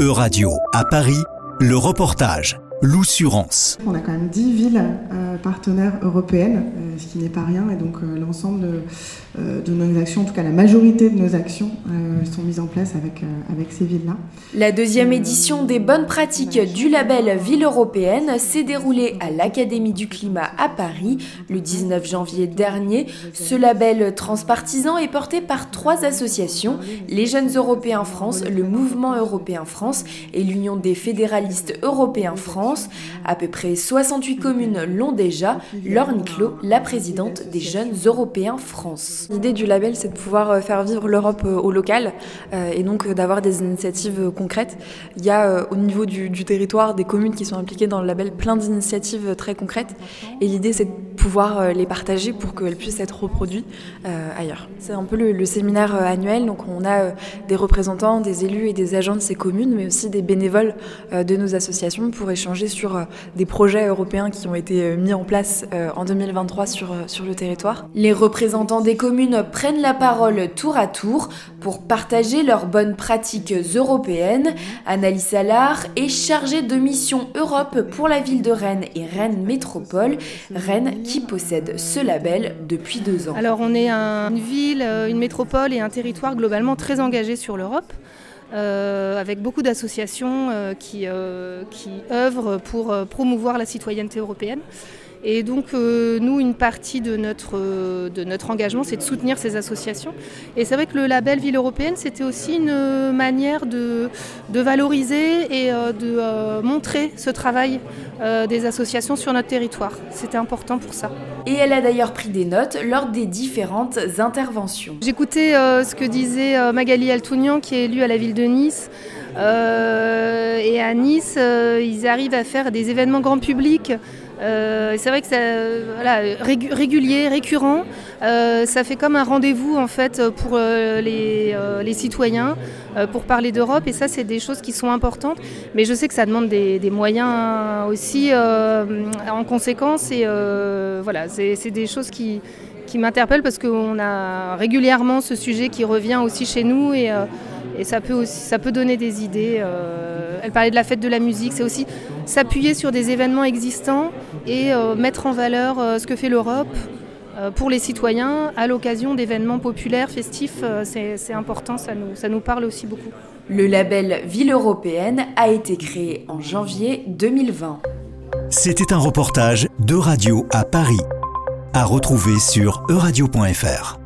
E-Radio à Paris, le reportage L'Oussurance. On a quand même 10 villes euh, partenaires européennes, euh, ce qui n'est pas rien, et donc euh, l'ensemble de, de, nos actions, en tout cas la majorité de nos actions, sont mises en place avec, avec ces villes-là. La deuxième édition des bonnes pratiques du label Ville européenne s'est déroulée à l'Académie du climat à Paris le 19 janvier dernier. Ce label transpartisan est porté par trois associations, les Jeunes Européens France, le Mouvement Européen France et l'Union des fédéralistes européens France à peu près 68 communes l'ont déjà. Laure Niclot, la présidente des Jeunes Européens France. L'idée du label, c'est de pouvoir euh, faire vivre l'Europe euh, au local euh, et donc d'avoir des initiatives concrètes. Il y a au niveau du, territoire des communes qui sont impliquées dans le label plein d'initiatives très concrètes. Et l'idée, c'est de pouvoir les partager pour qu'elles puissent être reproduites ailleurs. C'est un peu le, séminaire annuel. Donc on a des représentants, des élus et des agents de ces communes, mais aussi des bénévoles de nos associations pour échanger sur des projets européens qui ont été mis en place en 2023 sur, sur le territoire. Les représentants des communes prennent la parole tour à tour pour partager leurs bonnes pratiques européennes. Annalise Salard est chargée de mission Europe pour la ville de Rennes et Rennes Métropole. Rennes qui possède ce label depuis deux ans. Alors on est une ville, une métropole et un territoire globalement très engagé sur l'Europe. Euh, avec beaucoup d'associations euh, euh, qui œuvrent pour promouvoir la citoyenneté européenne. Et donc, euh, nous, une partie de notre, euh, de notre engagement, c'est de soutenir ces associations. Et c'est vrai que le label Ville européenne, c'était aussi une manière de, de valoriser et euh, de montrer ce travail des associations sur notre territoire. C'était important pour ça. Et elle a d'ailleurs pris des notes lors des différentes interventions. J'écoutais ce que disait Magali Altounian, qui est élue à la ville de Nice. et à Nice, ils arrivent à faire des événements grand public euh, c'est vrai que c'est voilà, régulier, récurrent. Euh, ça fait comme un rendez-vous en fait pour euh, les, citoyens pour parler d'Europe et ça c'est des choses qui sont importantes. Mais je sais que ça demande des, des moyens aussi en conséquence et voilà, c'est des choses qui, qui m'interpellent parce qu'on a régulièrement ce sujet qui revient aussi chez nous et, et ça, peut aussi, ça peut donner des idées. elle parlait de la fête de la musique, c'est aussi s'appuyer sur des événements existants et euh, mettre en valeur euh, ce que fait l'Europe euh, pour les citoyens à l'occasion d'événements populaires, festifs. C'est important, ça nous, ça nous parle aussi beaucoup. Le label Ville européenne a été créé en janvier 2020. C'était un reportage de Radio à Paris, à retrouver sur euradio.fr.